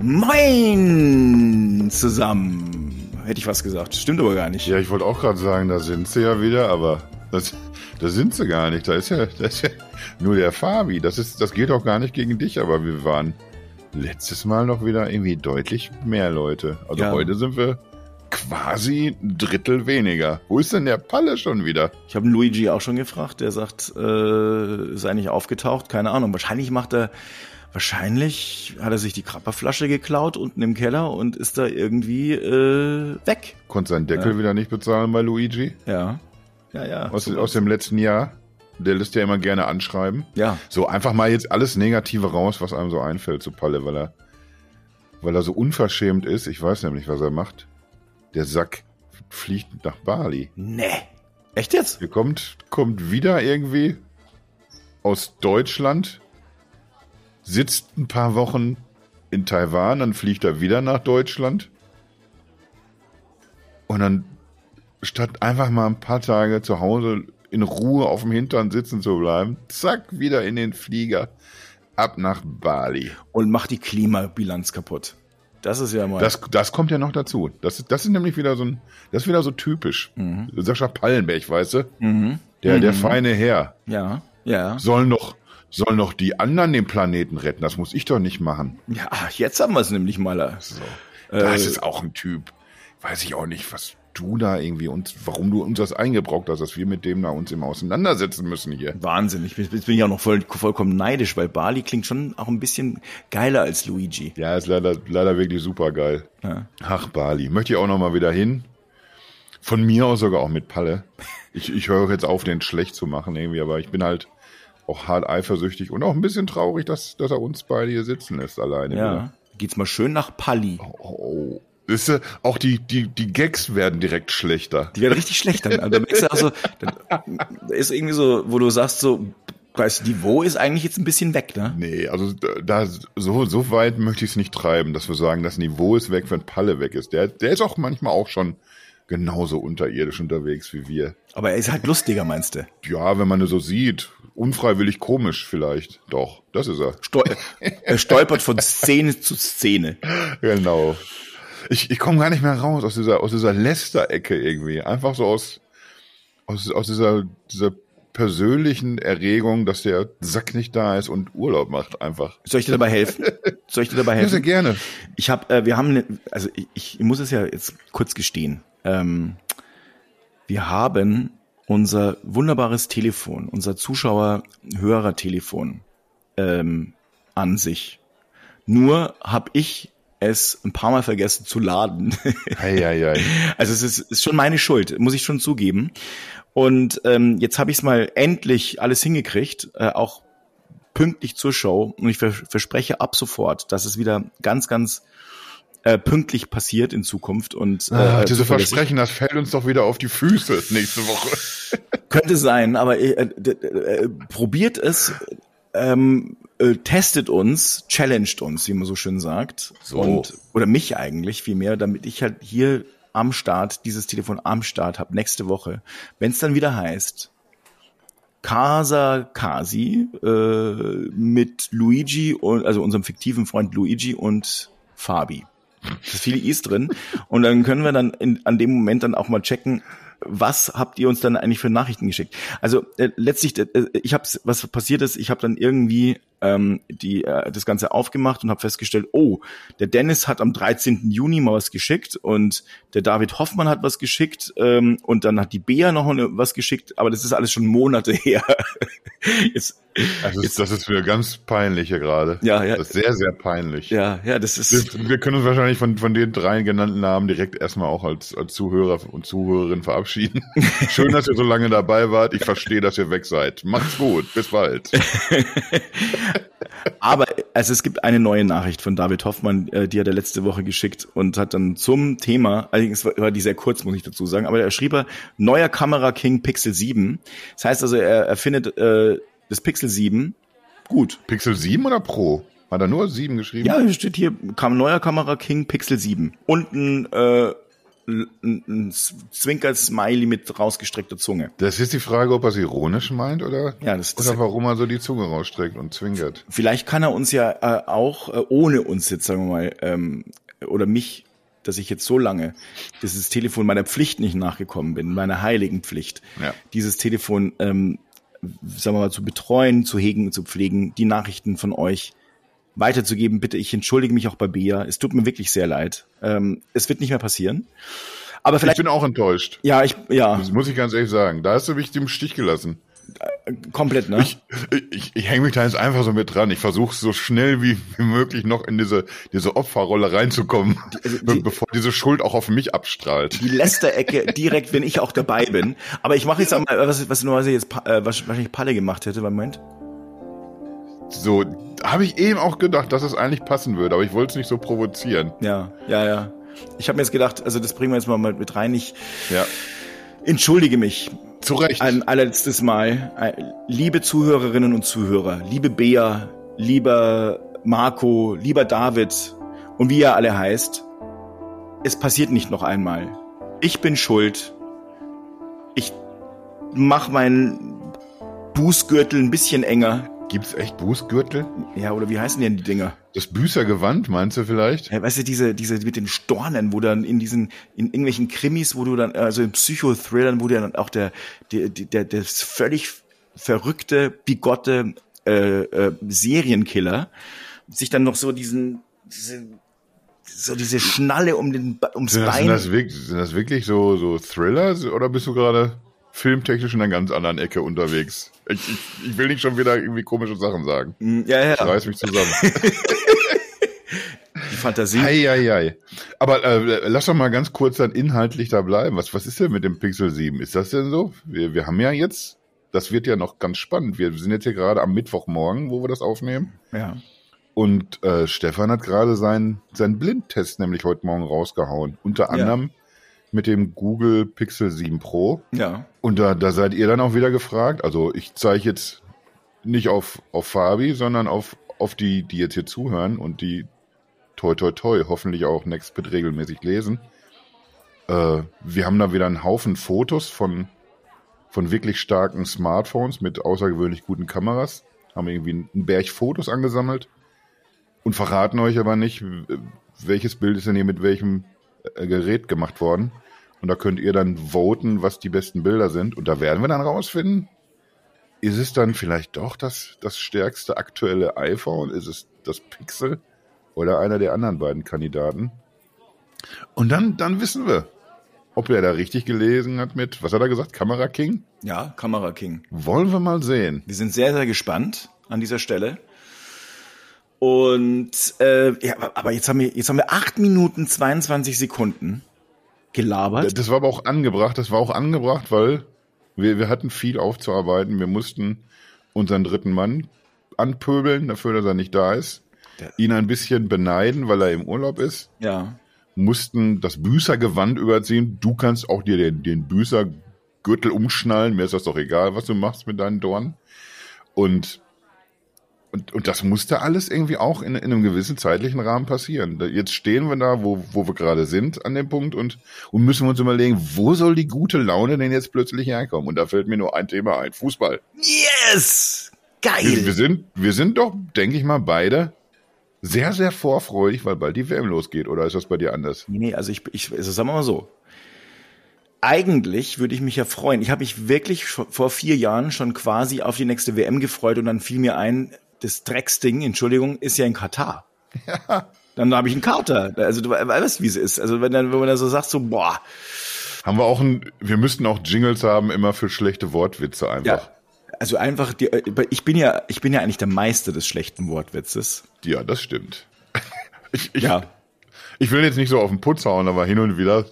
Moin zusammen. Hätte ich was gesagt. Stimmt aber gar nicht. Ja, ich wollte auch gerade sagen, da sind sie ja wieder, aber das, da sind sie gar nicht. Da ist ja, da ist ja nur der Fabi. Das ist, das geht auch gar nicht gegen dich, aber wir waren letztes Mal noch wieder irgendwie deutlich mehr Leute. Also Ja. heute sind wir quasi ein Drittel weniger. Wo ist denn der Palle schon wieder? Ich habe Luigi auch schon gefragt. Der sagt, äh, sei nicht aufgetaucht. Keine Ahnung. Wahrscheinlich macht er, wahrscheinlich hat er sich die Krapperflasche geklaut unten im Keller und ist da irgendwie äh, weg. Konnte seinen Deckel wieder nicht bezahlen bei Luigi? Ja. Ja, ja. Aus, aus dem letzten Jahr? Der lässt ja immer gerne anschreiben. ja. So, einfach mal jetzt alles Negative raus, was einem so einfällt zu Palle, weil er, weil er so unverschämt ist. Ich weiß nämlich, was er macht. Der Sack fliegt nach Bali. Nee. Echt jetzt? Er kommt, kommt wieder irgendwie aus Deutschland, sitzt ein paar Wochen in Taiwan, dann fliegt er wieder nach Deutschland. Und dann, statt einfach mal ein paar Tage zu Hause in Ruhe auf dem Hintern sitzen zu bleiben, zack, wieder in den Flieger, ab nach Bali. Und macht die Klimabilanz kaputt. Das ist ja mal. Das, das kommt ja noch dazu. Das, ist- das ist nämlich wieder so ein, das ist wieder so typisch. Sascha Pallenberg, weißt du? mhm. Der, der feine Herr. Ja. Ja. Sollen noch, sollen noch die anderen den Planeten retten? Das muss ich doch nicht machen. Ja, jetzt haben wir es nämlich mal. So. Das Äh, ist auch ein Typ. Weiß ich auch nicht, was du da irgendwie uns, warum du uns das eingebrockt hast, dass wir mit dem da uns immer auseinandersetzen müssen hier. Wahnsinn. Ich bin, jetzt bin ich auch noch voll, vollkommen neidisch, weil Bali klingt schon auch ein bisschen geiler als Luigi. Ja, ist leider, leider wirklich super geil. Ja. Ach, Bali. Möchte ich auch noch mal wieder hin. Von mir aus sogar auch mit Palle. Ich, ich höre jetzt auf, den schlecht zu machen irgendwie, aber ich bin halt auch hart eifersüchtig und auch ein bisschen traurig, dass, dass er uns beide hier sitzen lässt alleine. wieder. Ja. Geht's mal schön nach Pali. Oh. Ist, äh, auch die, die, die Gags werden direkt schlechter. Die werden richtig schlecht dann. Also, da merkst du ist irgendwie so, wo du sagst so, das Niveau ist eigentlich jetzt ein bisschen weg, ne? Nee, also da so, so weit möchte ich es nicht treiben, dass wir sagen, das Niveau ist weg, wenn Palle weg ist. Der, der ist auch manchmal auch schon genauso unterirdisch unterwegs wie wir. Aber er ist halt lustiger, meinst du? Ja, wenn man es so sieht, unfreiwillig komisch vielleicht. Doch, das ist er. Stol er stolpert von Szene zu Szene. Genau. Ich, ich komme gar nicht mehr raus aus dieser, aus dieser Lästerecke irgendwie. Einfach so aus, aus, aus dieser, dieser persönlichen Erregung, dass der Sack nicht da ist und Urlaub macht einfach. Soll ich dir dabei helfen? Soll ich dir dabei Ja, sehr helfen? gerne. Ich habe, äh, wir haben, ne, also ich, ich muss es ja jetzt kurz gestehen. Ähm, wir haben unser wunderbares Telefon, unser Zuschauer-Hörer-Telefon ähm, an sich. Nur habe ich es ein paar Mal vergessen zu laden. Hei, hei, hei. Also es ist, ist schon meine Schuld, muss ich schon zugeben. Und ähm, jetzt habe ich es mal endlich alles hingekriegt, äh, auch pünktlich zur Show. Und ich vers verspreche ab sofort, dass es wieder ganz, ganz äh, pünktlich passiert in Zukunft. Und äh, Ah, diese zuverlässig. Versprechen, das fällt uns doch wieder auf die Füße nächste Woche. Könnte sein, aber äh, äh, äh, probiert es, ähm, äh, testet uns, challenged uns, wie man so schön sagt. So. Und, oder mich eigentlich vielmehr, damit ich halt hier am Start, dieses Telefon am Start habe, nächste Woche. Wenn es dann wieder heißt, Casa Kasi äh, mit Luigi und also unserem fiktiven Freund Luigi und Fabi. Das ist viele I's drin. Und dann können wir dann in, an dem Moment dann auch mal checken, was habt ihr uns dann eigentlich für Nachrichten geschickt? Also äh, letztlich, äh, ich habe was passiert ist, ich habe dann irgendwie ähm, die äh, das Ganze aufgemacht und habe festgestellt, oh, der Dennis hat am 13. Juni mal was geschickt und der David Hoffmann hat was geschickt ähm, und dann hat die Bea noch was geschickt, aber das ist alles schon Monate her. Jetzt, Das ist, das ist mir ganz peinlich hier gerade. Ja, ja. Das ist sehr, sehr peinlich. ja, ja, das ist Wir, wir können uns wahrscheinlich von, von den drei genannten Namen direkt erstmal auch als, als Zuhörer und Zuhörerin verabschieden. Schön, dass ihr so lange dabei wart. Ich verstehe, dass ihr weg seid. Macht's gut. Bis bald. Aber also es gibt eine neue Nachricht von David Hoffmann, äh, die hat er letzte Woche geschickt und hat dann zum Thema, allerdings war, die sehr kurz, muss ich dazu sagen, aber er schrieb er, neuer Kamera King Pixel 7. Das heißt also, er, er findet äh, das Pixel 7 gut. Pixel 7 oder Pro? Hat er nur 7 geschrieben? Ja, hier steht hier, kam neuer Kamera King Pixel 7. Und ein äh, ein, ein Zwinker-Smiley mit rausgestreckter Zunge. Das ist die Frage, ob er es ironisch meint oder, Ja, das- das- oder warum er so die Zunge rausstreckt und zwinkert. Vielleicht kann er uns ja äh, auch äh, ohne uns jetzt, sagen wir mal, ähm, oder mich, dass ich jetzt so lange dieses Telefon meiner Pflicht nicht nachgekommen bin, meiner heiligen Pflicht, Ja. dieses Telefon, ähm, sagen wir mal, zu betreuen, zu hegen, zu pflegen, die Nachrichten von euch weiterzugeben. Bitte, ich entschuldige mich auch bei Bea. Es tut mir wirklich sehr leid. Ähm, es wird nicht mehr passieren. Aber Ich vielleicht, bin auch enttäuscht. ja, ich, ja, Das muss ich ganz ehrlich sagen. Da hast du mich im Stich gelassen. komplett, ne? Ich, ich, ich hänge mich da jetzt einfach so mit dran. Ich versuche so schnell wie, wie möglich noch in diese, diese Opferrolle reinzukommen, also be- die- bevor diese Schuld auch auf mich abstrahlt. die Lästerecke direkt, wenn ich auch dabei bin. Aber ich mache jetzt auch mal, was, was normalerweise jetzt Pa- äh, was wahrscheinlich Palle gemacht hätte beim Moment. So, habe ich eben auch gedacht, dass es eigentlich passen würde, aber ich wollte es nicht so provozieren. Ja, ja, ja. Ich habe mir jetzt gedacht, also das bringen wir jetzt mal mit rein. Ich Ja, entschuldige mich zu Recht. ein allerletztes Mal. Äh, Liebe Zuhörerinnen und Zuhörer, liebe Bea, lieber Marco, lieber David und wie ihr alle heißt, es passiert nicht noch einmal. Ich bin schuld. Ich mach meinen Bußgürtel ein bisschen enger. Gibt's echt Bußgürtel? Ja, oder wie heißen denn die Dinger? Das Büßergewand, meinst du vielleicht? Ja, weißt du, diese, diese mit den Stornen, wo dann in diesen, in irgendwelchen Krimis, wo du dann, also in Psychothrillern, wo dann auch der, der, der, der völlig verrückte, bigotte äh, äh, Serienkiller sich dann noch so diesen, diese, so diese Schnalle um den, ums Sind das, sind, Bein. das wirklich, sind das wirklich so, so Thriller oder bist du gerade filmtechnisch in einer ganz anderen Ecke unterwegs? Ich, ich, ich will nicht schon wieder irgendwie komische Sachen sagen. Hm, ja, ja, Ich reiß mich zusammen. die Fantasie. Ei, ei, ei. Aber äh, lass doch mal ganz kurz dann inhaltlich da bleiben. Was, was ist denn mit dem Pixel 7? Ist das denn so? Wir, wir haben ja jetzt, das wird ja noch ganz spannend. Wir sind jetzt hier gerade am Mittwochmorgen, wo wir das aufnehmen. Ja. Und äh, Stefan hat gerade seinen seinen Blindtest nämlich heute Morgen rausgehauen. Unter anderem mit dem Google Pixel 7 Pro. Ja. Und da, da seid ihr dann auch wieder gefragt. Also ich zeige jetzt nicht auf, auf Fabi, sondern auf, auf die, die jetzt hier zuhören und die toi toi toi hoffentlich auch Nextbit regelmäßig lesen. Äh, wir haben da wieder einen Haufen Fotos von, von wirklich starken Smartphones mit außergewöhnlich guten Kameras. Haben irgendwie einen Berg Fotos angesammelt und verraten euch aber nicht, welches Bild ist denn hier mit welchem Gerät gemacht worden. Und da könnt ihr dann voten, was die besten Bilder sind. Und da werden wir dann rausfinden, ist es dann vielleicht doch das, das stärkste aktuelle iPhone? Ist es das Pixel oder einer der anderen beiden Kandidaten? Und dann, dann wissen wir, ob er da richtig gelesen hat mit, was hat er gesagt, Kamera King? Ja, Kamera King. Wollen wir mal sehen. Wir sind sehr, sehr gespannt an dieser Stelle. Und äh, ja, aber jetzt haben wir jetzt haben wir acht Minuten 22 Sekunden gelabert. Das war aber auch angebracht, das war auch angebracht, weil wir, wir hatten viel aufzuarbeiten. Wir mussten unseren dritten Mann anpöbeln, dafür, dass er nicht da ist. Ihn ein bisschen beneiden, weil er im Urlaub ist. Ja. Mussten das Büßergewand überziehen. Du kannst auch dir den, den Büßergürtel umschnallen. Mir ist das doch egal, was du machst mit deinen Dornen. Und, und, und das musste alles irgendwie auch in, in einem gewissen zeitlichen Rahmen passieren. Jetzt stehen wir da, wo, wo wir gerade sind an dem Punkt und, und müssen uns überlegen, wo soll die gute Laune denn jetzt plötzlich herkommen? Und da fällt mir nur ein Thema ein. Fußball. Yes! Wir, wir Geil! sind, wir sind doch, denke ich mal, beide sehr, sehr vorfreudig, weil bald die WM losgeht. Oder ist das bei dir anders? Nee, nee, also ich, ich also sagen wir mal so. Eigentlich würde ich mich ja freuen. Ich habe mich wirklich vor vier Jahren schon quasi auf die nächste WM gefreut und dann fiel mir ein, das Drecksding, Entschuldigung, ist ja in Katar. Dann habe ich einen Kater. Also du weißt, wie es ist. Also wenn, dann, wenn man da so sagt, so, boah, Haben wir auch ein, wir müssten auch Jingles haben, immer für schlechte Wortwitze einfach. ja. Also einfach, die, ich bin ja, ich bin ja eigentlich der Meister des schlechten Wortwitzes. Ja, das stimmt. Ich, ich, Ja. Ich will jetzt nicht so auf den Putz hauen, aber hin und wieder,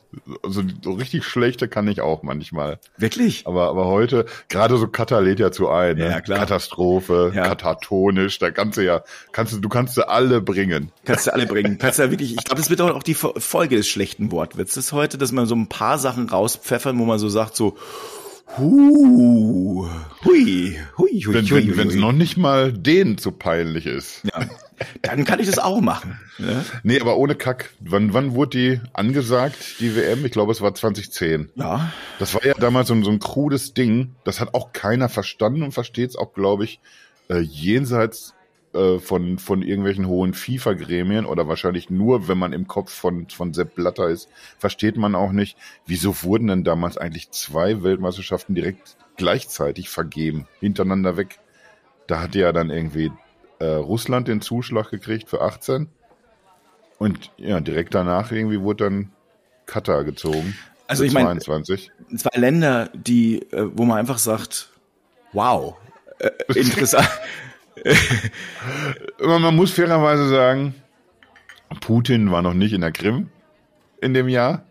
so, so richtig schlechte kann ich auch manchmal. Wirklich? Aber, aber heute, gerade so Katar lädt ja zu ein. Ne? Ja, klar. Katastrophe, Ja. katatonisch, da kannst du ja, kannst du, du kannst sie alle bringen. Kannst du alle bringen. Kannst du ja wirklich, ich glaube, das wird auch die Fo- Folge des schlechten Wortwitzes heute, dass man so ein paar Sachen rauspfeffern, wo man so sagt, so, hui, hui, hui, hui, Wenn hui, wenn es noch nicht mal denen zu peinlich ist. Ja. Da, dann kann ich das auch machen. Ne? Nee, aber ohne Kack. Wann, wann wurde die angesagt, die WM? Ich glaube, es war 2010. Ja. Das war ja damals so ein, so ein krudes Ding. Das hat auch keiner verstanden und versteht es auch, glaube ich, äh, jenseits äh, von, von irgendwelchen hohen FIFA-Gremien oder wahrscheinlich nur, wenn man im Kopf von, von Sepp Blatter ist, versteht man auch nicht, wieso wurden denn damals eigentlich zwei Weltmeisterschaften direkt gleichzeitig vergeben, hintereinander weg. Da hatte ja dann irgendwie äh, Russland den Zuschlag gekriegt für 18 und ja, direkt danach irgendwie wurde dann Katar gezogen. Also ich meine, zwei Länder, die, äh, wo man einfach sagt, wow, äh, interessant. Man muss fairerweise sagen, Putin war noch nicht in der Krim in dem Jahr.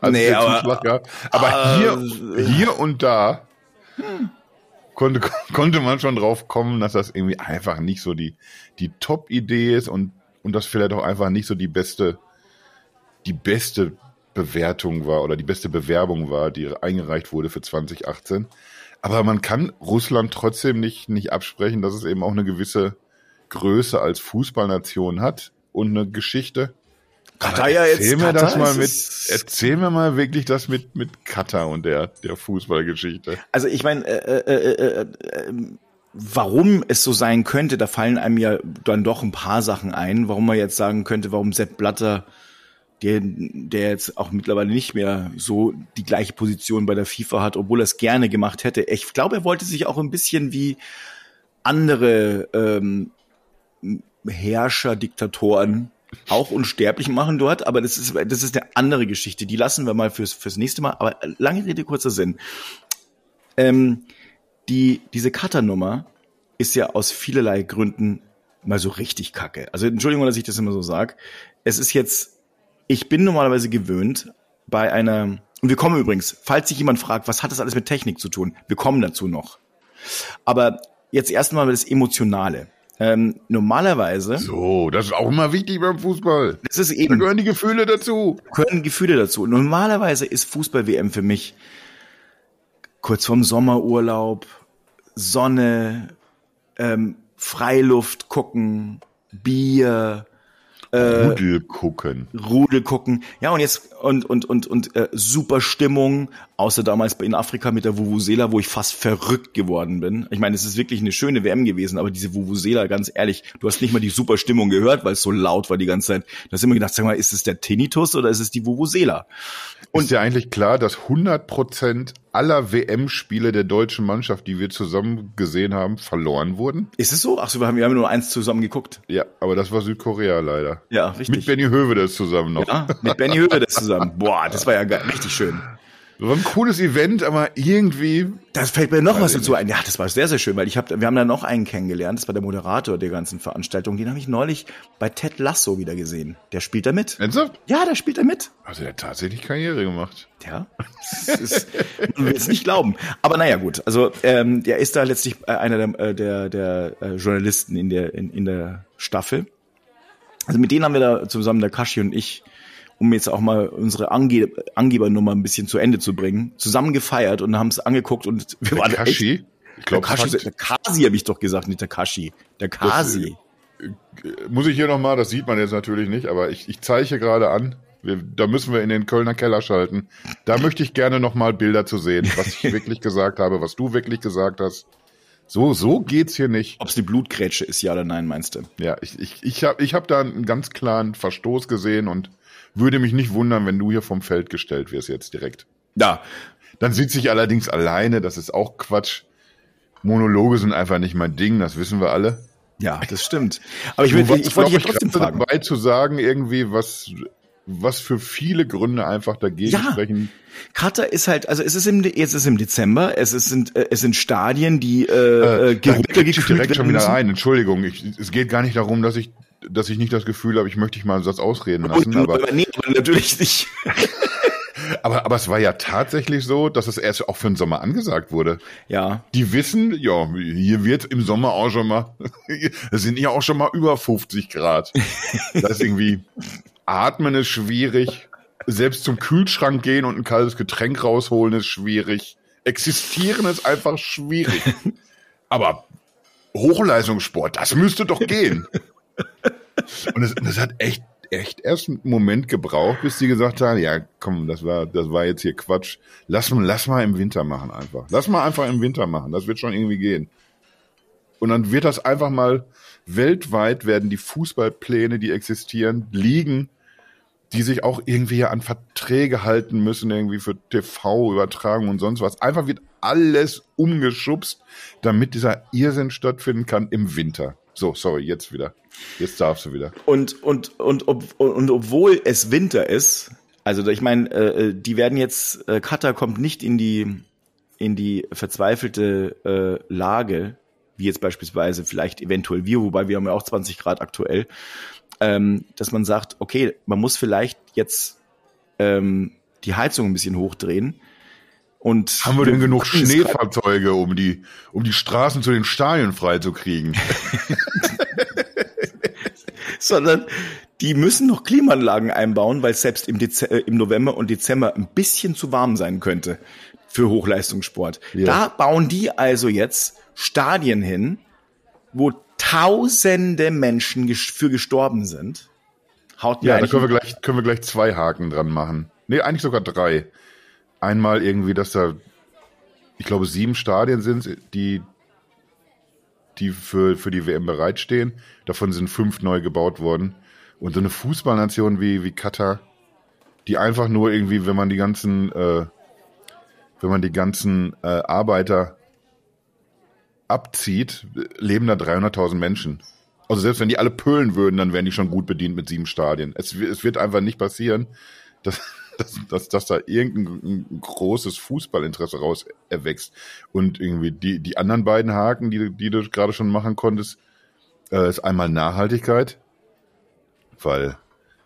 Als nee, aber, aber hier, hier und da konnte, konnte man schon drauf kommen, dass das irgendwie einfach nicht so die, die Top-Idee ist und, und das vielleicht auch einfach nicht so die beste, die beste Bewertung war oder die beste Bewerbung war, die eingereicht wurde für 2018. Aber man kann Russland trotzdem nicht, nicht absprechen, dass es eben auch eine gewisse Größe als Fußballnation hat und eine Geschichte. Katar ja jetzt. Erzähl mir Katar das mal mit, erzähl mir mal wirklich das mit, mit Katar und der, der Fußballgeschichte. Also ich meine, äh, äh, äh, äh, warum es so sein könnte, da fallen einem ja dann doch ein paar Sachen ein, warum man jetzt sagen könnte, warum Sepp Blatter der, der jetzt auch mittlerweile nicht mehr so die gleiche Position bei der FIFA hat, obwohl er es gerne gemacht hätte. Ich glaube, er wollte sich auch ein bisschen wie andere ähm, Herrscher, Diktatoren auch unsterblich machen dort, aber das ist, das ist eine andere Geschichte. Die lassen wir mal fürs, fürs nächste Mal. Aber lange Rede, kurzer Sinn. Ähm, die, diese Cutter-Nummer ist ja aus vielerlei Gründen mal so richtig kacke. Also Entschuldigung, dass ich das immer so sag. Es ist jetzt ich bin normalerweise gewöhnt bei einer, und wir kommen übrigens, falls sich jemand fragt, was hat das alles mit Technik zu tun? Wir kommen dazu noch. Aber jetzt erstmal das Emotionale. Ähm, normalerweise. So, das ist auch immer wichtig beim Fußball. Das ist eben. Da gehören die Gefühle dazu. Gehören Gefühle dazu. Normalerweise ist Fußball-WM für mich kurz vorm Sommerurlaub, Sonne, ähm, Freiluft gucken, Bier, Rudel gucken. Rudel gucken. Ja, und jetzt und und und und äh, super Stimmung, außer damals in Afrika mit der Vuvuzela, wo ich fast verrückt geworden bin. Ich meine, es ist wirklich eine schöne WM gewesen, aber diese Vuvuzela, ganz ehrlich, du hast nicht mal die super Stimmung gehört, weil es so laut war die ganze Zeit. Du hast immer gedacht, sag mal, ist es der Tinnitus oder ist es die Vuvuzela? Und ist ja eigentlich klar, dass 100 Prozent aller WM-Spiele der deutschen Mannschaft, die wir zusammen gesehen haben, verloren wurden. Ist es so? Ach so, wir haben, haben nur eins zusammen geguckt. Ja, aber das war Südkorea leider. Ja, richtig. Mit Benny Hövedes zusammen noch. Ja, mit Benny Hövedes zusammen. Boah, das war ja richtig schön. Das war ein cooles Event, aber irgendwie. Das fällt mir noch was dazu ein. Ja, das war sehr, sehr schön, weil ich habe, wir haben da noch einen kennengelernt. Das war der Moderator der ganzen Veranstaltung. Den habe ich neulich bei Ted Lasso wieder gesehen. Der spielt da mit. Ernsthaft? Ja, der spielt da mit. Also der hat tatsächlich Karriere gemacht. Ja, das ist, man will es nicht glauben. Aber naja, gut. Also ähm, der ist da letztlich äh, einer der, äh, der, der äh, Journalisten in der in, in der Staffel. Also mit denen haben wir da zusammen, der Kashi und ich, um jetzt auch mal unsere Ange Angebernummer ein bisschen zu Ende zu bringen, zusammen gefeiert und haben es angeguckt und wir der waren Kashi? Echt, ich glaube, der Kasi habe ich doch gesagt, nicht der Kashi. Der Kasi. Äh, muss ich hier nochmal, das sieht man jetzt natürlich nicht, aber ich, ich zeichne gerade an. Wir, da müssen wir in den Kölner Keller schalten. Da möchte ich gerne nochmal Bilder zu sehen, was ich wirklich gesagt habe, was du wirklich gesagt hast. So, so geht's hier nicht. Ob es die Blutgrätsche ist, ja oder nein, meinst du? Ja, ich, ich, ich habe ich hab da einen ganz klaren Verstoß gesehen und würde mich nicht wundern, wenn du hier vom Feld gestellt wirst jetzt direkt. Ja. Dann sitze ich allerdings alleine, das ist auch Quatsch. Monologe sind einfach nicht mein Ding, das wissen wir alle. Ja, das stimmt. Aber ich, will, ich, ich wollte dich trotzdem fragen. dabei zu sagen, irgendwie, was, was für viele Gründe einfach dagegen ja. sprechen. Katar ist halt, also es ist im, jetzt ist im Dezember, es ist, sind, äh, es sind Stadien, die äh, äh, geruntergekühlt direkt schon wieder ein. Entschuldigung, ich, es geht gar nicht darum, dass ich dass ich nicht das Gefühl habe, ich möchte dich mal einen Satz ausreden lassen. aber, aber nee, aber natürlich nicht. aber, aber es war ja tatsächlich so, dass es erst auch für den Sommer angesagt wurde. Ja. Die wissen, ja, hier wird im Sommer auch schon mal, es sind ja auch schon mal über 50 Grad. Das ist irgendwie, atmen ist schwierig. Selbst zum Kühlschrank gehen und ein kaltes Getränk rausholen ist schwierig. Existieren ist einfach schwierig. Aber Hochleistungssport, das müsste doch gehen. Und es, hat echt, echt erst einen Moment gebraucht, bis die gesagt haben, ja, komm, das war, das war jetzt hier Quatsch. Lass, lass mal im Winter machen einfach. Lass mal einfach im Winter machen. Das wird schon irgendwie gehen. Und dann wird das einfach mal weltweit werden die Fußballpläne, die existieren, liegen, die sich auch irgendwie an Verträge halten müssen, irgendwie für TV-Übertragung und sonst was. Einfach wird alles umgeschubst, damit dieser Irrsinn stattfinden kann im Winter. So, sorry, jetzt wieder. Jetzt darfst du wieder. Und, und, und, ob, und obwohl es Winter ist, also ich meine, äh, die werden jetzt, äh, Katar kommt nicht in die, in die verzweifelte äh, Lage, wie jetzt beispielsweise vielleicht eventuell wir, wobei wir haben ja auch 20 Grad aktuell, ähm, dass man sagt, okay, man muss vielleicht jetzt ähm, die Heizung ein bisschen hochdrehen. Und haben wir denn genug Schneefahrzeuge, um die, um die Straßen zu den Stadien freizukriegen? Sondern die müssen noch Klimaanlagen einbauen, weil es selbst im, Dez äh, im November und Dezember ein bisschen zu warm sein könnte für Hochleistungssport. Ja. Da bauen die also jetzt Stadien hin, wo tausende Menschen für gestorben sind. Haut mir ja, da können wir, gleich, können wir gleich zwei Haken dran machen. Nee, eigentlich sogar drei. Einmal irgendwie, dass da, ich glaube, sieben Stadien sind, die, die für, für die WM bereitstehen. Davon sind fünf neu gebaut worden. Und so eine Fußballnation wie, wie Katar, die einfach nur irgendwie, wenn man die ganzen, äh, wenn man die ganzen äh, Arbeiter abzieht, leben da 300.000 Menschen. Also selbst wenn die alle pölen würden, dann wären die schon gut bedient mit sieben Stadien. Es, es wird einfach nicht passieren, dass, dass, dass, dass da irgendein großes Fußballinteresse raus erwächst. Und irgendwie die, die anderen beiden Haken, die, die du gerade schon machen konntest, äh, ist einmal Nachhaltigkeit, weil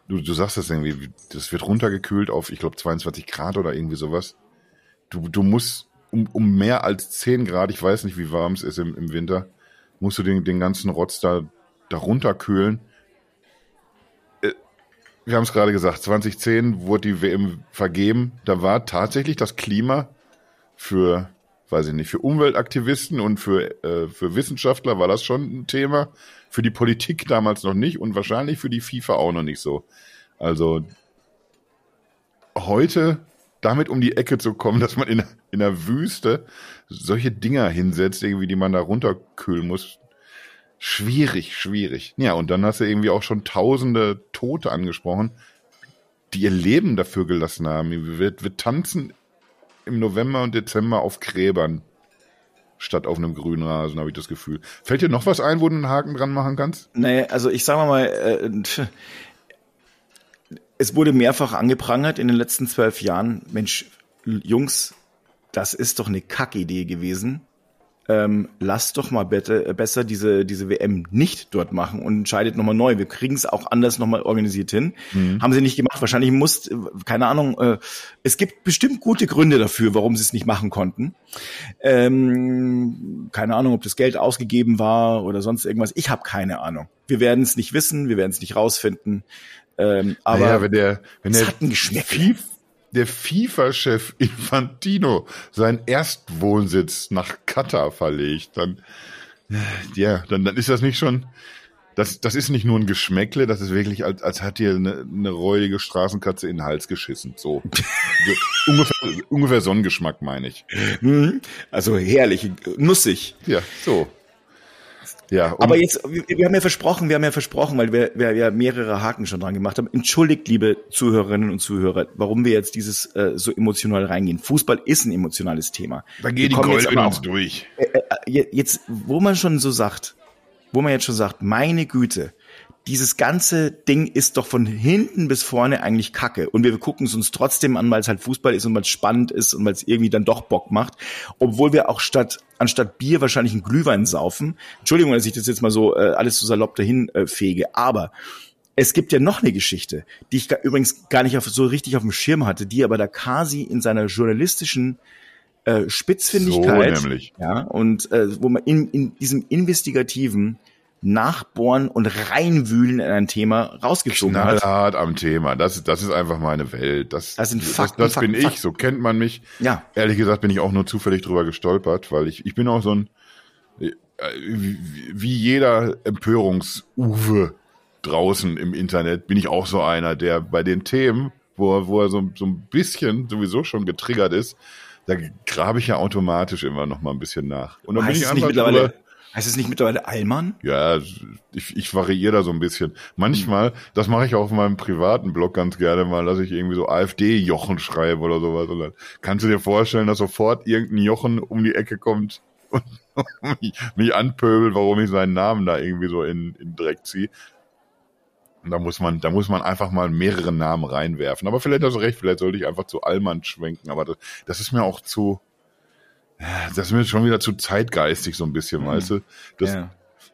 du, du sagst das irgendwie, das wird runtergekühlt auf, ich glaube, 22 Grad oder irgendwie sowas. Du, du musst um, um mehr als 10 Grad, ich weiß nicht, wie warm es ist im, im Winter, musst du den, den ganzen Rotz da, da runterkühlen. Wir haben es gerade gesagt, 2010 wurde die WM vergeben. Da war tatsächlich das Klima für, weiß ich nicht, für Umweltaktivisten und für, äh, für Wissenschaftler war das schon ein Thema. Für die Politik damals noch nicht und wahrscheinlich für die FIFA auch noch nicht so. Also heute damit um die Ecke zu kommen, dass man in, in der Wüste solche Dinger hinsetzt, irgendwie, die man da runterkühlen muss. Schwierig, schwierig. Ja, und dann hast du irgendwie auch schon tausende Tote angesprochen, die ihr Leben dafür gelassen haben. Wir, wir tanzen im November und Dezember auf Gräbern statt auf einem grünen Rasen, habe ich das Gefühl. Fällt dir noch was ein, wo du einen Haken dran machen kannst? Nee, also ich sage mal, äh, es wurde mehrfach angeprangert in den letzten zwölf Jahren. Mensch, Jungs, das ist doch eine Kackidee gewesen. Ähm, lasst doch mal bitte, äh, besser diese, diese WM nicht dort machen und entscheidet nochmal neu. Wir kriegen es auch anders nochmal organisiert hin. Mhm. Haben sie nicht gemacht. Wahrscheinlich muss, äh, keine Ahnung, äh, es gibt bestimmt gute Gründe dafür, warum sie es nicht machen konnten. Ähm, keine Ahnung, ob das Geld ausgegeben war oder sonst irgendwas. Ich habe keine Ahnung. Wir werden es nicht wissen, wir werden es nicht rausfinden. Ähm, aber naja, wenn der, wenn der, der FIFA-Chef Infantino seinen Erstwohnsitz nach Katar verlegt, dann, ja, dann, dann ist das nicht schon, das, das ist nicht nur ein Geschmäckle, das ist wirklich, als, als hat dir eine, eine räudige Straßenkatze in den Hals geschissen. So. ungefähr, ungefähr so einen Geschmack, meine ich. Mhm. Also herrlich, nussig. Ja, so. Ja, aber jetzt, wir, haben ja versprochen, wir haben ja versprochen, weil wir, wir ja mehrere Haken schon dran gemacht haben. Entschuldigt, liebe Zuhörerinnen und Zuhörer, warum wir jetzt dieses äh, so emotional reingehen. Fußball ist ein emotionales Thema. Da geht die Keule in uns durch. Äh, äh, jetzt, wo man schon so sagt, wo man jetzt schon sagt, meine Güte, dieses ganze Ding ist doch von hinten bis vorne eigentlich Kacke. Und wir gucken es uns trotzdem an, weil es halt Fußball ist und weil es spannend ist und weil es irgendwie dann doch Bock macht. Obwohl wir auch statt, anstatt Bier wahrscheinlich einen Glühwein saufen. Entschuldigung, dass ich das jetzt mal so äh, alles so salopp dahin äh, fege. Aber es gibt ja noch eine Geschichte, die ich übrigens gar nicht auf, so richtig auf dem Schirm hatte, die aber der Kasi in seiner journalistischen äh, Spitzfindigkeit, so nämlich. ja, und äh, wo man in, in diesem investigativen nachbohren und reinwühlen in ein Thema rausgezogen Knallhart hat. Knallhart am Thema. Das, das ist einfach meine Welt. Das, das sind Fakten. Das, das Fakten, bin Fakten. ich. So kennt man mich. Ja. Ehrlich gesagt bin ich auch nur zufällig drüber gestolpert, weil ich, ich bin auch so ein, äh, wie, jeder Empörungs-Uwe draußen im Internet bin ich auch so einer, der bei den Themen, wo er, wo er so, so ein bisschen sowieso schon getriggert ist, da grabe ich ja automatisch immer noch mal ein bisschen nach. Und dann heißt bin ich einfach mittlerweile, drüber, Heißt es nicht mittlerweile Allmann? Ja, ich, ich variiere da so ein bisschen. Manchmal, das mache ich auch auf meinem privaten Blog ganz gerne mal, dass ich irgendwie so AfD-Jochen schreibe oder sowas. Und dann kannst du dir vorstellen, dass sofort irgendein Jochen um die Ecke kommt und mich, mich anpöbelt, warum ich seinen Namen da irgendwie so in, in Dreck ziehe. Und da muss man, da muss man einfach mal mehrere Namen reinwerfen. Aber vielleicht hast du recht, vielleicht sollte ich einfach zu Allmann schwenken. Aber das, das ist mir auch zu, das ist mir schon wieder zu zeitgeistig so ein bisschen, mhm. weißt du? Das, ja.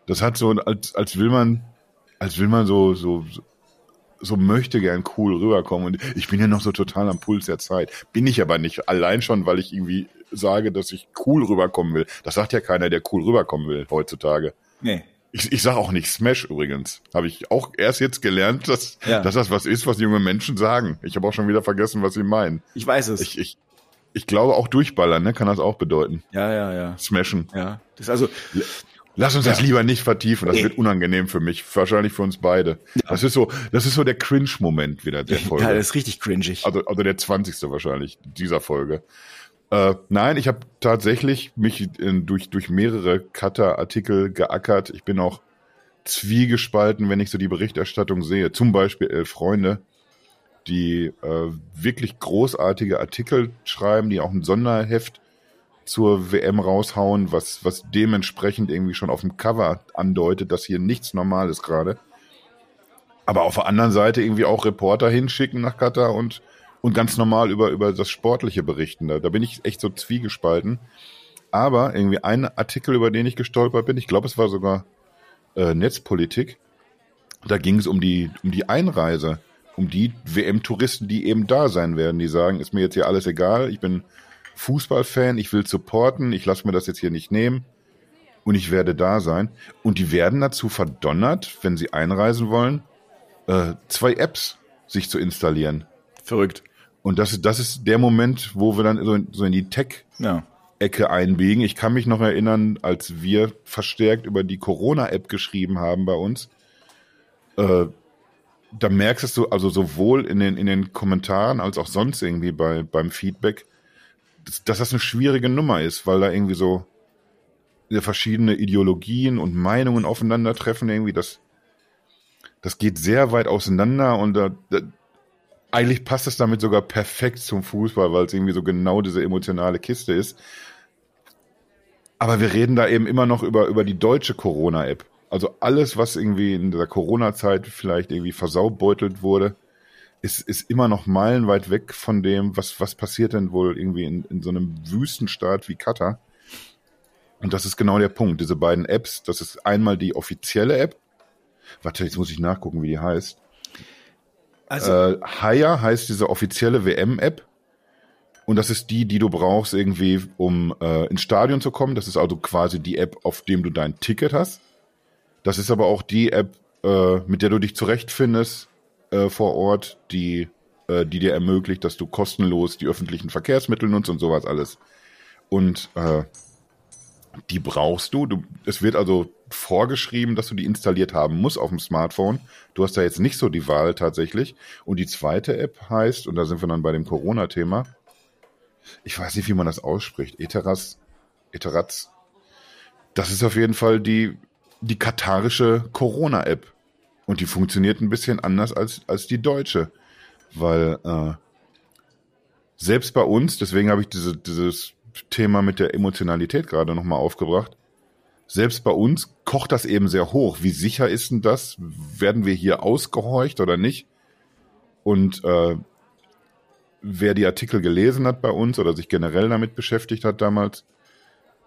das hat so, als, als will man, als will man so, so, so möchte gern cool rüberkommen. Und ich bin ja noch so total am Puls der Zeit. Bin ich aber nicht. Allein schon, weil ich irgendwie sage, dass ich cool rüberkommen will. Das sagt ja keiner, der cool rüberkommen will heutzutage. Nee. Ich, ich sage auch nicht Smash übrigens. Habe ich auch erst jetzt gelernt, dass, ja. dass das was ist, was junge Menschen sagen. Ich habe auch schon wieder vergessen, was sie meinen. Ich weiß es. Ich, ich, ich glaube auch durchballern, ne? Kann das auch bedeuten. Ja, ja, ja. Smashen. Ja. Das ist also. Lass uns ja. das lieber nicht vertiefen. Das nee. wird unangenehm für mich, wahrscheinlich für uns beide. Ja. Das ist so, das ist so der Cringe-Moment wieder der Folge. Ja, das ist richtig cringig. Also, also der 20. wahrscheinlich dieser Folge. Äh, nein, ich habe tatsächlich mich in, durch durch mehrere Cutter-Artikel geackert. Ich bin auch zwiegespalten, wenn ich so die Berichterstattung sehe. Zum Beispiel Elf Freunde die äh, wirklich großartige Artikel schreiben, die auch ein Sonderheft zur WM raushauen, was, was dementsprechend irgendwie schon auf dem Cover andeutet, dass hier nichts normal ist gerade. Aber auf der anderen Seite irgendwie auch Reporter hinschicken nach Katar und, und ganz normal über, über das Sportliche berichten. Da, da bin ich echt so zwiegespalten. Aber irgendwie ein Artikel, über den ich gestolpert bin, ich glaube, es war sogar äh, Netzpolitik, da ging es um die, um die Einreise um die WM-Touristen, die eben da sein werden, die sagen, ist mir jetzt hier alles egal, ich bin Fußballfan, ich will supporten, ich lasse mir das jetzt hier nicht nehmen und ich werde da sein. Und die werden dazu verdonnert, wenn sie einreisen wollen, äh, zwei Apps sich zu installieren. Verrückt. Und das, das ist der Moment, wo wir dann so in, so in die Tech-Ecke ja. einbiegen. Ich kann mich noch erinnern, als wir verstärkt über die Corona-App geschrieben haben bei uns. Äh, da merkst du also sowohl in den, in den Kommentaren als auch sonst irgendwie bei, beim Feedback, dass, dass das eine schwierige Nummer ist, weil da irgendwie so verschiedene Ideologien und Meinungen aufeinandertreffen, irgendwie, das, das geht sehr weit auseinander und da, da, eigentlich passt es damit sogar perfekt zum Fußball, weil es irgendwie so genau diese emotionale Kiste ist. Aber wir reden da eben immer noch über, über die deutsche Corona-App. Also alles, was irgendwie in der Corona-Zeit vielleicht irgendwie versaubeutelt wurde, ist, ist immer noch meilenweit weg von dem, was, was passiert denn wohl irgendwie in, in so einem Wüstenstaat wie Katar. Und das ist genau der Punkt. Diese beiden Apps, das ist einmal die offizielle App. Warte, jetzt muss ich nachgucken, wie die heißt. Also, äh, Haya heißt diese offizielle WM-App. Und das ist die, die du brauchst irgendwie, um äh, ins Stadion zu kommen. Das ist also quasi die App, auf dem du dein Ticket hast. Das ist aber auch die App, äh, mit der du dich zurechtfindest äh, vor Ort, die, äh, die dir ermöglicht, dass du kostenlos die öffentlichen Verkehrsmittel nutzt und sowas alles. Und äh, die brauchst du. du. Es wird also vorgeschrieben, dass du die installiert haben musst auf dem Smartphone. Du hast da jetzt nicht so die Wahl tatsächlich. Und die zweite App heißt, und da sind wir dann bei dem Corona-Thema, ich weiß nicht, wie man das ausspricht, Eteras, Eteraz. Das ist auf jeden Fall die die katarische Corona-App. Und die funktioniert ein bisschen anders als, als die deutsche. Weil äh, selbst bei uns, deswegen habe ich diese, dieses Thema mit der Emotionalität gerade nochmal aufgebracht, selbst bei uns kocht das eben sehr hoch. Wie sicher ist denn das? Werden wir hier ausgehorcht oder nicht? Und äh, wer die Artikel gelesen hat bei uns oder sich generell damit beschäftigt hat damals,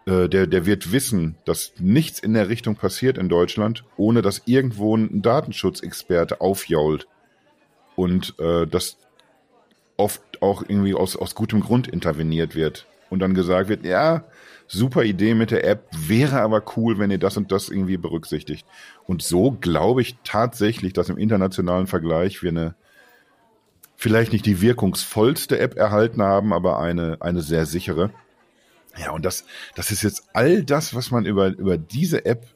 äh, der, der wird wissen, dass nichts in der Richtung passiert in Deutschland, ohne dass irgendwo ein Datenschutzexperte aufjault. Und äh, dass oft auch irgendwie aus, aus gutem Grund interveniert wird. Und dann gesagt wird, ja, super Idee mit der App, wäre aber cool, wenn ihr das und das irgendwie berücksichtigt. Und so glaube ich tatsächlich, dass im internationalen Vergleich wir eine vielleicht nicht die wirkungsvollste App erhalten haben, aber eine, eine sehr sichere. Ja, und das, das ist jetzt all das, was man über, über diese App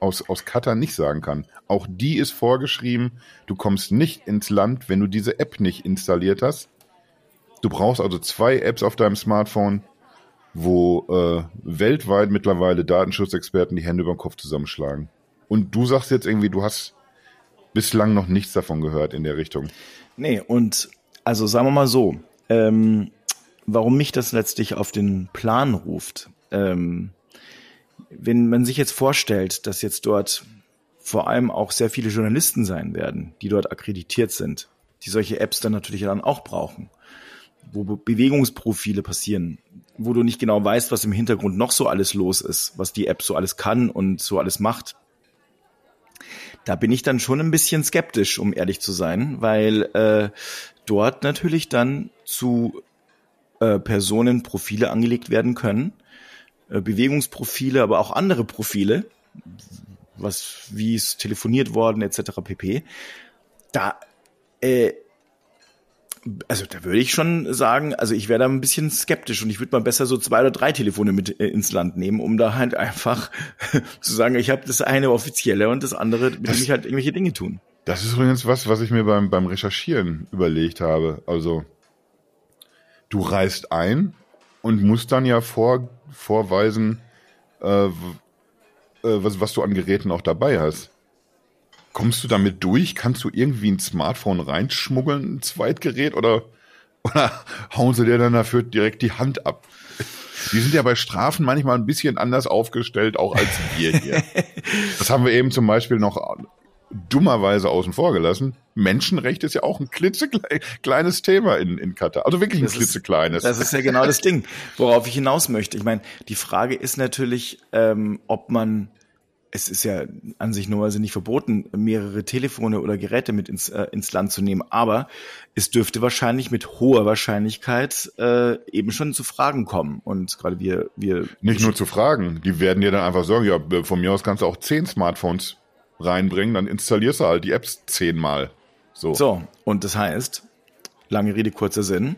aus, aus Katar nicht sagen kann. Auch die ist vorgeschrieben, du kommst nicht ins Land, wenn du diese App nicht installiert hast. Du brauchst also zwei Apps auf deinem Smartphone, wo äh, weltweit mittlerweile Datenschutzexperten die Hände über den Kopf zusammenschlagen. Und du sagst jetzt irgendwie, du hast bislang noch nichts davon gehört in der Richtung. Nee, und also sagen wir mal so, ähm, warum mich das letztlich auf den Plan ruft. Ähm, wenn man sich jetzt vorstellt, dass jetzt dort vor allem auch sehr viele Journalisten sein werden, die dort akkreditiert sind, die solche Apps dann natürlich dann auch brauchen, wo Bewegungsprofile passieren, wo du nicht genau weißt, was im Hintergrund noch so alles los ist, was die App so alles kann und so alles macht. Da bin ich dann schon ein bisschen skeptisch, um ehrlich zu sein, weil äh, dort natürlich dann zu äh, Personen Profile angelegt werden können, äh, Bewegungsprofile, aber auch andere Profile, was wie es telefoniert worden etc. pp. Da äh, also da würde ich schon sagen, also ich wäre da ein bisschen skeptisch und ich würde mal besser so zwei oder drei Telefone mit äh, ins Land nehmen, um da halt einfach zu sagen, ich habe das eine offizielle und das andere, mit dem ich halt irgendwelche Dinge tun. Das ist übrigens was, was ich mir beim, beim Recherchieren überlegt habe. Also du reist ein und musst dann ja vor, vorweisen, äh, äh, was, was du an Geräten auch dabei hast. Kommst du damit durch? Kannst du irgendwie ein Smartphone reinschmuggeln, ein Zweitgerät, oder, oder hauen sie dir dann dafür direkt die Hand ab? Die sind ja bei Strafen manchmal ein bisschen anders aufgestellt, auch als wir hier. Das haben wir eben zum Beispiel noch dummerweise außen vor gelassen. Menschenrecht ist ja auch ein klitzekleines Thema in, in Katar. Also wirklich ein das klitzekleines. Ist, das ist ja genau das Ding, worauf ich hinaus möchte. Ich meine, die Frage ist natürlich, ähm, ob man es ist ja an sich normalerweise nicht verboten, mehrere Telefone oder Geräte mit ins, äh, ins Land zu nehmen, aber es dürfte wahrscheinlich mit hoher Wahrscheinlichkeit äh, eben schon zu Fragen kommen. Und gerade wir, wir. Nicht nur zu Fragen, die werden dir dann einfach sagen, ja, von mir aus kannst du auch zehn Smartphones reinbringen, dann installierst du halt die Apps zehnmal. So. So, und das heißt, lange Rede, kurzer Sinn,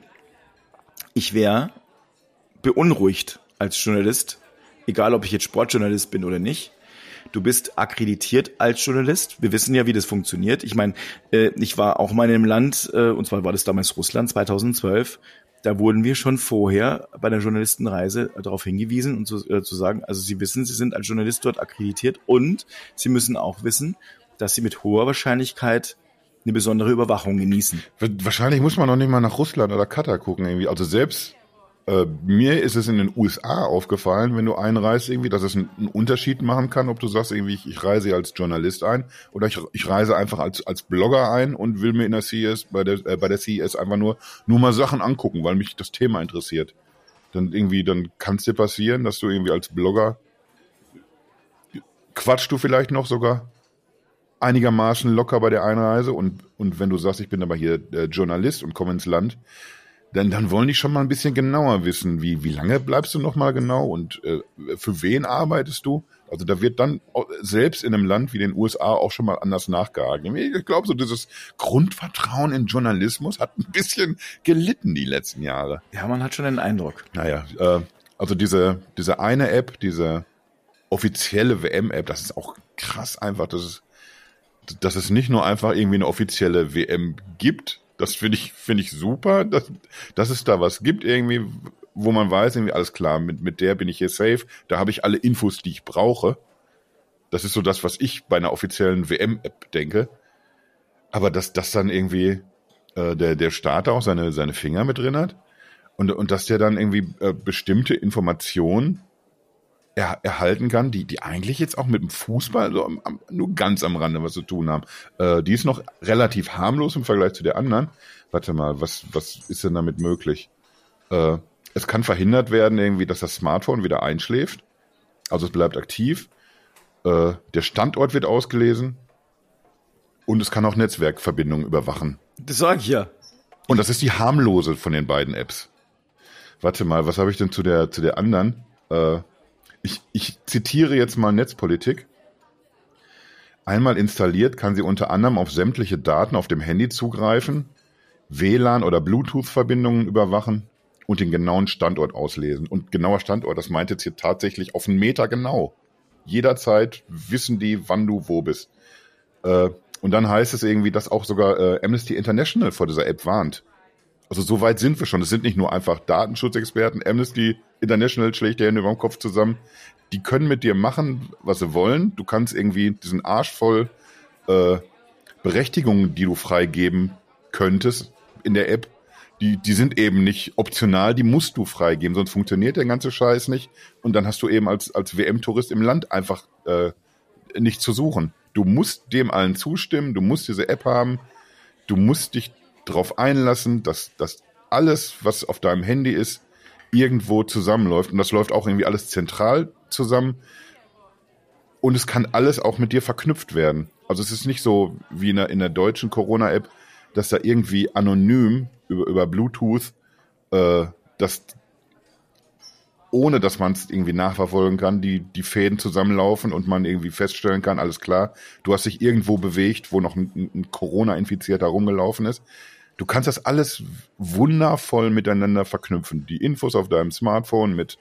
ich wäre beunruhigt als Journalist, egal ob ich jetzt Sportjournalist bin oder nicht, Du bist akkreditiert als Journalist. Wir wissen ja, wie das funktioniert. Ich meine, äh, ich war auch mal in einem Land, äh, und zwar war das damals Russland 2012. Da wurden wir schon vorher bei der Journalistenreise darauf hingewiesen und zu, äh, zu sagen, also Sie wissen, Sie sind als Journalist dort akkreditiert und Sie müssen auch wissen, dass Sie mit hoher Wahrscheinlichkeit eine besondere Überwachung genießen. Wahrscheinlich muss man noch nicht mal nach Russland oder Katar gucken irgendwie. Also selbst äh, mir ist es in den USA aufgefallen, wenn du einreist, irgendwie, dass es einen, Unterschied machen kann, ob du sagst, irgendwie, ich, ich reise als Journalist ein oder ich, ich reise einfach als, als Blogger ein und will mir in der CES, bei der, äh, bei der CES einfach nur, nur mal Sachen angucken, weil mich das Thema interessiert. Dann irgendwie, dann kann es dir passieren, dass du irgendwie als Blogger quatschst du vielleicht noch sogar einigermaßen locker bei der Einreise und, und wenn du sagst, ich bin aber hier äh, Journalist und komme ins Land, dann, dann wollen die schon mal ein bisschen genauer wissen, wie, wie lange bleibst du noch mal genau und äh, für wen arbeitest du? Also da wird dann selbst in einem Land wie den USA auch schon mal anders nachgehakt. Ich glaube, so dieses Grundvertrauen in Journalismus hat ein bisschen gelitten die letzten Jahre. Ja, man hat schon den Eindruck. Naja, äh, also diese, diese eine App, diese offizielle WM-App, das ist auch krass einfach, dass es, dass es nicht nur einfach irgendwie eine offizielle WM gibt, das finde ich, finde ich super, dass, dass es da was gibt irgendwie, wo man weiß, irgendwie alles klar, mit, mit der bin ich hier safe, da habe ich alle Infos, die ich brauche. Das ist so das, was ich bei einer offiziellen WM-App denke. Aber dass das dann irgendwie äh, der, der Starter auch seine, seine Finger mit drin hat und, und dass der dann irgendwie äh, bestimmte Informationen er, erhalten kann, die, die eigentlich jetzt auch mit dem Fußball so am, am, nur ganz am Rande was zu tun haben. Äh, die ist noch relativ harmlos im Vergleich zu der anderen. Warte mal, was, was ist denn damit möglich? Äh, es kann verhindert werden, irgendwie, dass das Smartphone wieder einschläft. Also es bleibt aktiv. Äh, der Standort wird ausgelesen. Und es kann auch Netzwerkverbindungen überwachen. Das sage ich ja. Und das ist die harmlose von den beiden Apps. Warte mal, was habe ich denn zu der, zu der anderen? Äh, ich, ich zitiere jetzt mal Netzpolitik. Einmal installiert kann sie unter anderem auf sämtliche Daten auf dem Handy zugreifen, WLAN oder Bluetooth-Verbindungen überwachen und den genauen Standort auslesen. Und genauer Standort, das meint jetzt hier tatsächlich auf einen Meter genau. jederzeit wissen die, wann du wo bist. Äh, und dann heißt es irgendwie, dass auch sogar äh, Amnesty International vor dieser App warnt. Also so weit sind wir schon. Es sind nicht nur einfach Datenschutzexperten. Amnesty International schlägt die Hände über den Kopf zusammen. Die können mit dir machen, was sie wollen. Du kannst irgendwie diesen Arsch voll äh, Berechtigungen, die du freigeben könntest in der App, die, die sind eben nicht optional, die musst du freigeben, sonst funktioniert der ganze Scheiß nicht. Und dann hast du eben als, als WM-Tourist im Land einfach äh, nicht zu suchen. Du musst dem allen zustimmen, du musst diese App haben, du musst dich darauf einlassen, dass, dass alles, was auf deinem Handy ist, irgendwo zusammenläuft. Und das läuft auch irgendwie alles zentral zusammen. Und es kann alles auch mit dir verknüpft werden. Also es ist nicht so wie in der, in der deutschen Corona-App, dass da irgendwie anonym über, über Bluetooth, äh, dass ohne dass man es irgendwie nachverfolgen kann, die, die Fäden zusammenlaufen und man irgendwie feststellen kann, alles klar, du hast dich irgendwo bewegt, wo noch ein, ein Corona-Infizierter rumgelaufen ist. Du kannst das alles wundervoll miteinander verknüpfen. Die Infos auf deinem Smartphone mit,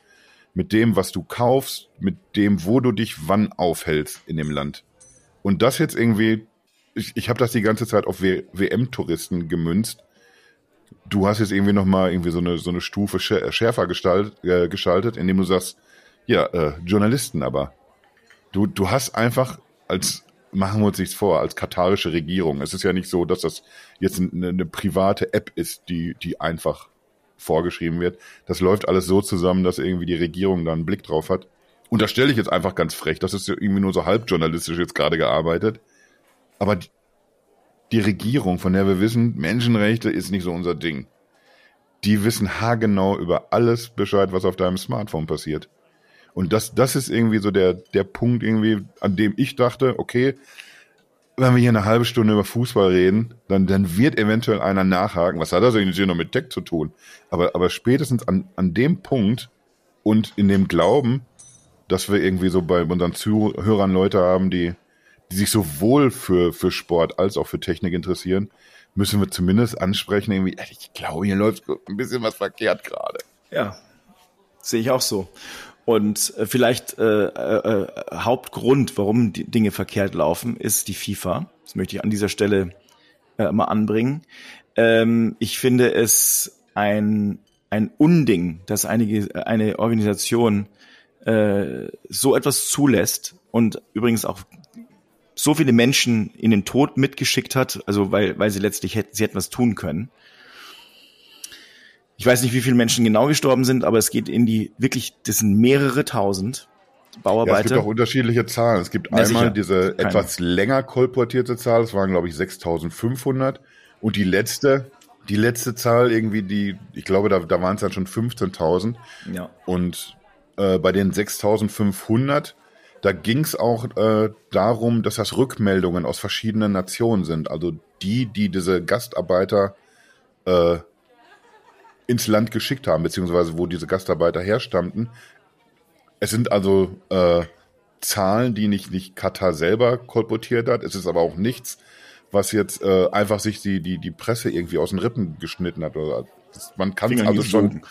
mit dem, was du kaufst, mit dem, wo du dich wann aufhältst in dem Land. Und das jetzt irgendwie, ich, ich habe das die ganze Zeit auf WM-Touristen gemünzt. Du hast jetzt irgendwie nochmal irgendwie so eine, so eine Stufe schärfer gestalt, äh, geschaltet, indem du sagst, ja, äh, Journalisten aber. Du, du hast einfach als, machen wir uns nichts vor, als katarische Regierung. Es ist ja nicht so, dass das jetzt eine, eine private App ist, die, die einfach vorgeschrieben wird. Das läuft alles so zusammen, dass irgendwie die Regierung da einen Blick drauf hat unterstelle ich jetzt einfach ganz frech, das ist irgendwie nur so halb journalistisch jetzt gerade gearbeitet. Aber die, die Regierung, von der wir wissen, Menschenrechte ist nicht so unser Ding. Die wissen haargenau über alles Bescheid, was auf deinem Smartphone passiert. Und das, das ist irgendwie so der, der Punkt irgendwie, an dem ich dachte, okay, wenn wir hier eine halbe Stunde über Fußball reden, dann, dann wird eventuell einer nachhaken. Was hat das eigentlich noch mit Tech zu tun? Aber, aber spätestens an, an dem Punkt und in dem Glauben, dass wir irgendwie so bei unseren Zuhörern Leute haben, die, die sich sowohl für, für Sport als auch für Technik interessieren, müssen wir zumindest ansprechen, irgendwie, ich glaube, hier läuft ein bisschen was verkehrt gerade. Ja, sehe ich auch so. Und äh, vielleicht äh, äh, äh, Hauptgrund, warum die Dinge verkehrt laufen, ist die FIFA. Das möchte ich an dieser Stelle äh, mal anbringen. Ähm, ich finde es ein, ein Unding, dass einige, eine Organisation äh, so etwas zulässt und übrigens auch so viele Menschen in den Tod mitgeschickt hat, also weil, weil sie letztlich hätten, sie hätten was tun können. Ich weiß nicht, wie viele Menschen genau gestorben sind, aber es geht in die wirklich, das sind mehrere tausend Bauarbeiter. Ja, es gibt auch unterschiedliche Zahlen. Es gibt ja, einmal sicher. diese Keine. etwas länger kolportierte Zahl, das waren glaube ich 6.500 und die letzte, die letzte Zahl irgendwie, die, ich glaube, da, da waren es dann schon 15.000. Ja. Und äh, bei den 6500, da ging es auch äh, darum, dass das Rückmeldungen aus verschiedenen Nationen sind. Also die, die diese Gastarbeiter äh, ins Land geschickt haben, beziehungsweise wo diese Gastarbeiter herstammten. Es sind also äh, Zahlen, die nicht, nicht Katar selber kolportiert hat. Es ist aber auch nichts, was jetzt äh, einfach sich die, die, die Presse irgendwie aus den Rippen geschnitten hat. Oder, das, man kann es also schon.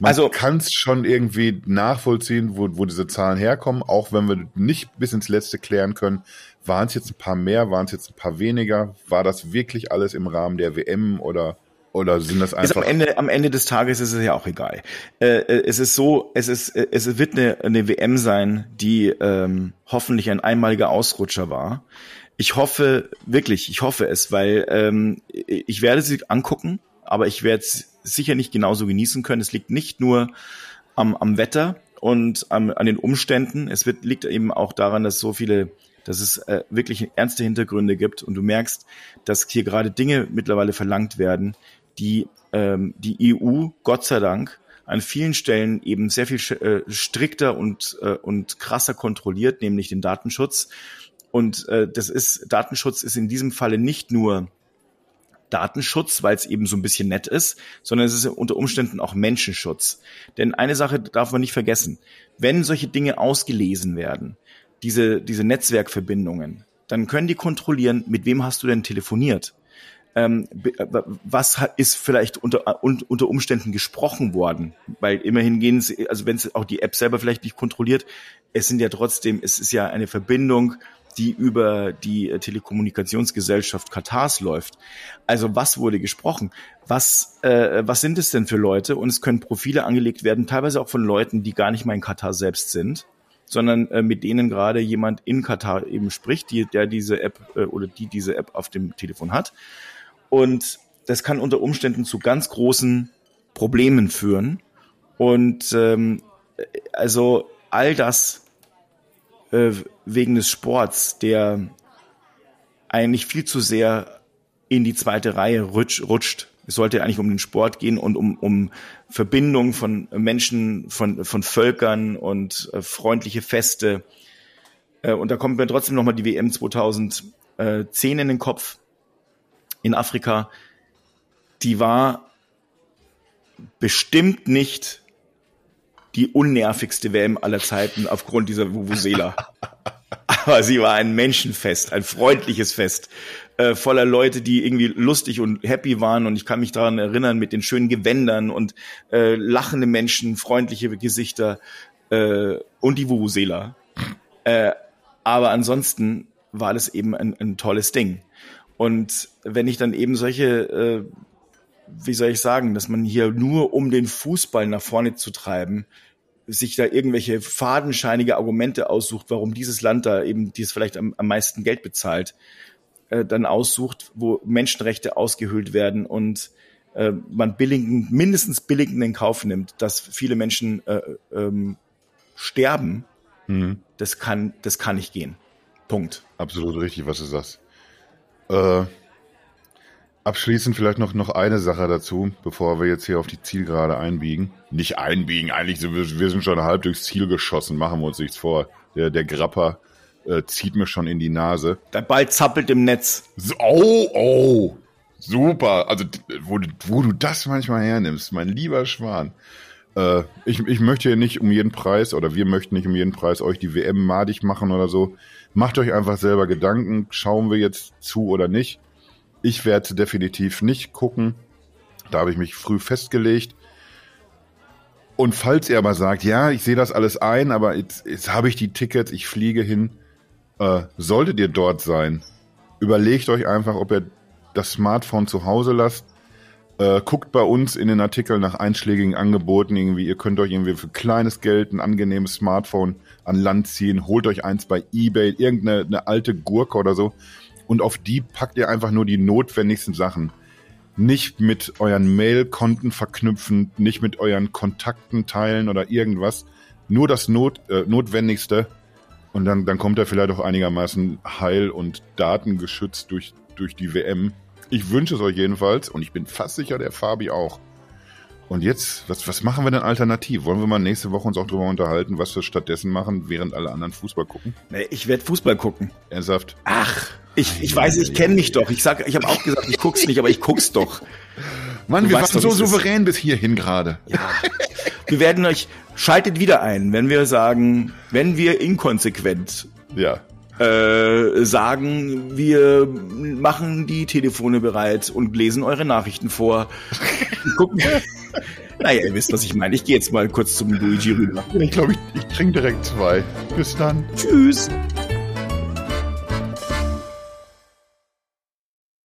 Man also, kann es schon irgendwie nachvollziehen, wo, wo diese Zahlen herkommen, auch wenn wir nicht bis ins Letzte klären können, waren es jetzt ein paar mehr, waren es jetzt ein paar weniger, war das wirklich alles im Rahmen der WM oder oder sind das einfach? Ist am Ende, am Ende des Tages ist es ja auch egal. Äh, äh es ist so, es ist, äh, es wird eine, eine WM sein, die ähm, hoffentlich ein einmaliger Ausrutscher war. Ich hoffe wirklich, ich hoffe es, weil ähm, ich werde sie angucken, aber ich werde es sicher nicht genauso genießen können. Es liegt nicht nur am, am Wetter und am, an den Umständen. Es wird, liegt eben auch daran, dass so viele, dass es äh, wirklich ernste Hintergründe gibt und du merkst, dass hier gerade Dinge mittlerweile verlangt werden, die ähm, die EU, Gott sei Dank, an vielen Stellen eben sehr viel äh, strikter und, äh, und krasser kontrolliert, nämlich den Datenschutz. Und äh, das ist, Datenschutz ist in diesem Falle nicht nur Datenschutz, weil es eben so ein bisschen nett ist, sondern es ist unter Umständen auch Menschenschutz. Denn eine Sache darf man nicht vergessen. Wenn solche Dinge ausgelesen werden, diese, diese Netzwerkverbindungen, dann können die kontrollieren, mit wem hast du denn telefoniert? Ähm, was ist vielleicht unter, unter Umständen gesprochen worden? Weil immerhin gehen sie, also wenn es auch die App selber vielleicht nicht kontrolliert, es sind ja trotzdem, es ist ja eine Verbindung, die über die Telekommunikationsgesellschaft Katars läuft. Also was wurde gesprochen? Was, äh, was sind es denn für Leute? Und es können Profile angelegt werden, teilweise auch von Leuten, die gar nicht mal in Katar selbst sind sondern äh, mit denen gerade jemand in Katar eben spricht, die, der diese App äh, oder die diese App auf dem Telefon hat. Und das kann unter Umständen zu ganz großen Problemen führen. Und ähm, also all das äh, wegen des Sports, der eigentlich viel zu sehr in die zweite Reihe rutsch, rutscht. Es sollte eigentlich um den Sport gehen und um, um Verbindung von Menschen, von, von Völkern und äh, freundliche Feste. Äh, und da kommt mir trotzdem nochmal die WM 2010 in den Kopf in Afrika. Die war bestimmt nicht die unnervigste WM aller Zeiten aufgrund dieser Vuvuzela. Aber sie war ein Menschenfest, ein freundliches Fest äh, voller Leute, die irgendwie lustig und happy waren. Und ich kann mich daran erinnern mit den schönen Gewändern und äh, lachende Menschen, freundliche Gesichter äh, und die Vuvuzela. Äh, aber ansonsten war das eben ein, ein tolles Ding. Und wenn ich dann eben solche, äh, wie soll ich sagen, dass man hier nur um den Fußball nach vorne zu treiben, sich da irgendwelche fadenscheinige Argumente aussucht, warum dieses Land da eben dies vielleicht am, am meisten Geld bezahlt, äh, dann aussucht, wo Menschenrechte ausgehöhlt werden und äh, man billigen, mindestens billigend in Kauf nimmt, dass viele Menschen äh, ähm, sterben, mhm. das kann, das kann nicht gehen. Punkt. Absolut richtig, was du sagst. Äh, abschließend vielleicht noch, noch eine Sache dazu, bevor wir jetzt hier auf die Zielgerade einbiegen. Nicht einbiegen, eigentlich sind wir, wir sind schon halb durchs Ziel geschossen, machen wir uns nichts vor. Der, der Grapper äh, zieht mir schon in die Nase. Der Ball zappelt im Netz. So, oh, oh, super. Also, wo, wo du das manchmal hernimmst, mein lieber Schwan. Äh, ich, ich möchte ja nicht um jeden Preis, oder wir möchten nicht um jeden Preis euch die WM madig machen oder so. Macht euch einfach selber Gedanken, schauen wir jetzt zu oder nicht. Ich werde definitiv nicht gucken. Da habe ich mich früh festgelegt. Und falls ihr aber sagt, ja, ich sehe das alles ein, aber jetzt, jetzt habe ich die Tickets, ich fliege hin, äh, solltet ihr dort sein, überlegt euch einfach, ob ihr das Smartphone zu Hause lasst. Äh, guckt bei uns in den Artikeln nach einschlägigen Angeboten irgendwie. Ihr könnt euch irgendwie für kleines Geld ein angenehmes Smartphone an Land ziehen. Holt euch eins bei eBay, irgendeine eine alte Gurke oder so. Und auf die packt ihr einfach nur die notwendigsten Sachen. Nicht mit euren Mail-Konten verknüpfen, nicht mit euren Kontakten teilen oder irgendwas. Nur das Not, äh, Notwendigste und dann, dann kommt er vielleicht auch einigermaßen heil und datengeschützt durch, durch die WM. Ich wünsche es euch jedenfalls und ich bin fast sicher, der Fabi auch. Und jetzt, was, was machen wir denn alternativ? Wollen wir mal nächste Woche uns auch drüber unterhalten, was wir stattdessen machen, während alle anderen Fußball gucken? Nee, ich werde Fußball gucken. Ernsthaft? Ach, ich, ich weiß, ich kenne mich doch. Ich sag, ich habe auch gesagt, ich guck's nicht, aber ich guck's doch. Mann, du wir waren so souverän bis hierhin gerade. Ja. Wir werden euch, schaltet wieder ein, wenn wir sagen, wenn wir inkonsequent ja. Äh, sagen, wir machen die Telefone bereit und lesen eure Nachrichten vor. Gucken. naja, ihr wisst, was ich meine. Ich gehe jetzt mal kurz zum Luigi rüber. Ich glaube, ich, ich trinke direkt zwei. Bis dann. Tschüss.